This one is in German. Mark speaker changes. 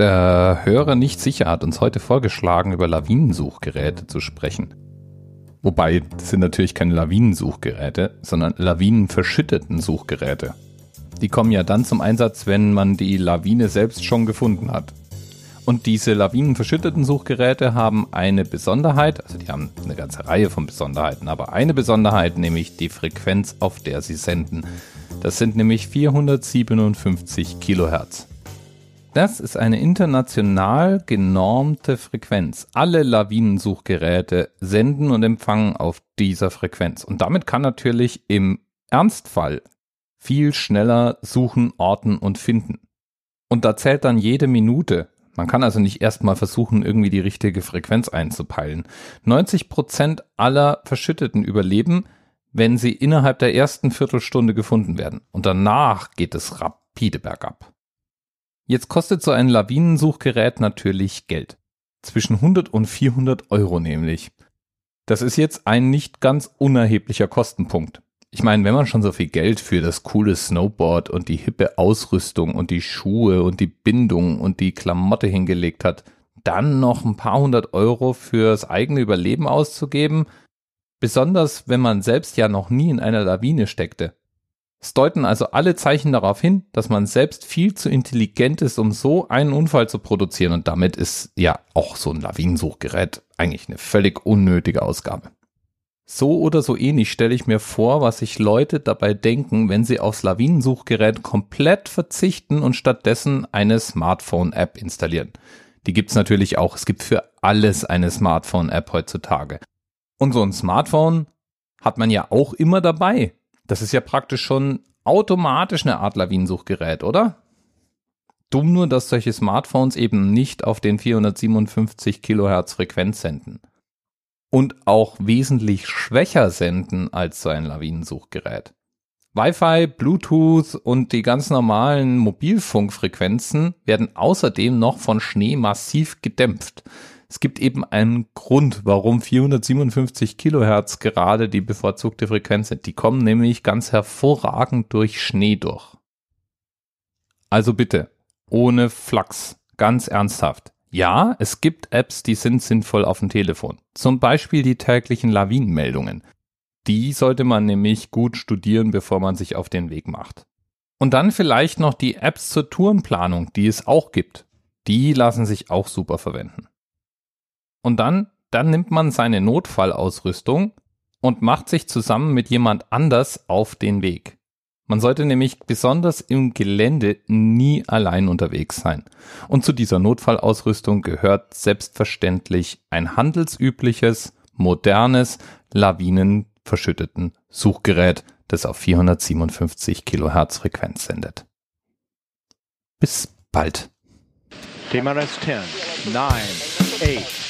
Speaker 1: Der Hörer nicht sicher hat uns heute vorgeschlagen, über Lawinensuchgeräte zu sprechen. Wobei, das sind natürlich keine Lawinensuchgeräte, sondern lawinenverschütteten Suchgeräte. Die kommen ja dann zum Einsatz, wenn man die Lawine selbst schon gefunden hat. Und diese lawinenverschütteten Suchgeräte haben eine Besonderheit, also die haben eine ganze Reihe von Besonderheiten, aber eine Besonderheit, nämlich die Frequenz, auf der sie senden. Das sind nämlich 457 Kilohertz. Das ist eine international genormte Frequenz. Alle Lawinensuchgeräte senden und empfangen auf dieser Frequenz. Und damit kann natürlich im Ernstfall viel schneller suchen, orten und finden. Und da zählt dann jede Minute. Man kann also nicht erstmal versuchen, irgendwie die richtige Frequenz einzupeilen. 90 Prozent aller Verschütteten überleben, wenn sie innerhalb der ersten Viertelstunde gefunden werden. Und danach geht es rapide bergab. Jetzt kostet so ein Lawinensuchgerät natürlich Geld. Zwischen 100 und 400 Euro nämlich. Das ist jetzt ein nicht ganz unerheblicher Kostenpunkt. Ich meine, wenn man schon so viel Geld für das coole Snowboard und die hippe Ausrüstung und die Schuhe und die Bindung und die Klamotte hingelegt hat, dann noch ein paar hundert Euro fürs eigene Überleben auszugeben, besonders wenn man selbst ja noch nie in einer Lawine steckte, es deuten also alle Zeichen darauf hin, dass man selbst viel zu intelligent ist, um so einen Unfall zu produzieren. Und damit ist ja auch so ein Lawinensuchgerät eigentlich eine völlig unnötige Ausgabe. So oder so ähnlich stelle ich mir vor, was sich Leute dabei denken, wenn sie aufs Lawinensuchgerät komplett verzichten und stattdessen eine Smartphone-App installieren. Die gibt's natürlich auch. Es gibt für alles eine Smartphone-App heutzutage. Und so ein Smartphone hat man ja auch immer dabei. Das ist ja praktisch schon automatisch eine Art Lawinensuchgerät, oder? Dumm nur, dass solche Smartphones eben nicht auf den 457 Kilohertz Frequenz senden. Und auch wesentlich schwächer senden als so ein Lawinensuchgerät. Wi-Fi, Bluetooth und die ganz normalen Mobilfunkfrequenzen werden außerdem noch von Schnee massiv gedämpft. Es gibt eben einen Grund, warum 457 Kilohertz gerade die bevorzugte Frequenz sind. Die kommen nämlich ganz hervorragend durch Schnee durch. Also bitte, ohne Flachs, ganz ernsthaft. Ja, es gibt Apps, die sind sinnvoll auf dem Telefon. Zum Beispiel die täglichen Lawinenmeldungen. Die sollte man nämlich gut studieren, bevor man sich auf den Weg macht. Und dann vielleicht noch die Apps zur Tourenplanung, die es auch gibt. Die lassen sich auch super verwenden. Und dann, dann nimmt man seine Notfallausrüstung und macht sich zusammen mit jemand anders auf den Weg. Man sollte nämlich besonders im Gelände nie allein unterwegs sein. Und zu dieser Notfallausrüstung gehört selbstverständlich ein handelsübliches, modernes, lawinenverschütteten Suchgerät, das auf 457 Kilohertz Frequenz sendet. Bis bald.
Speaker 2: TMRS 10, 9, 8,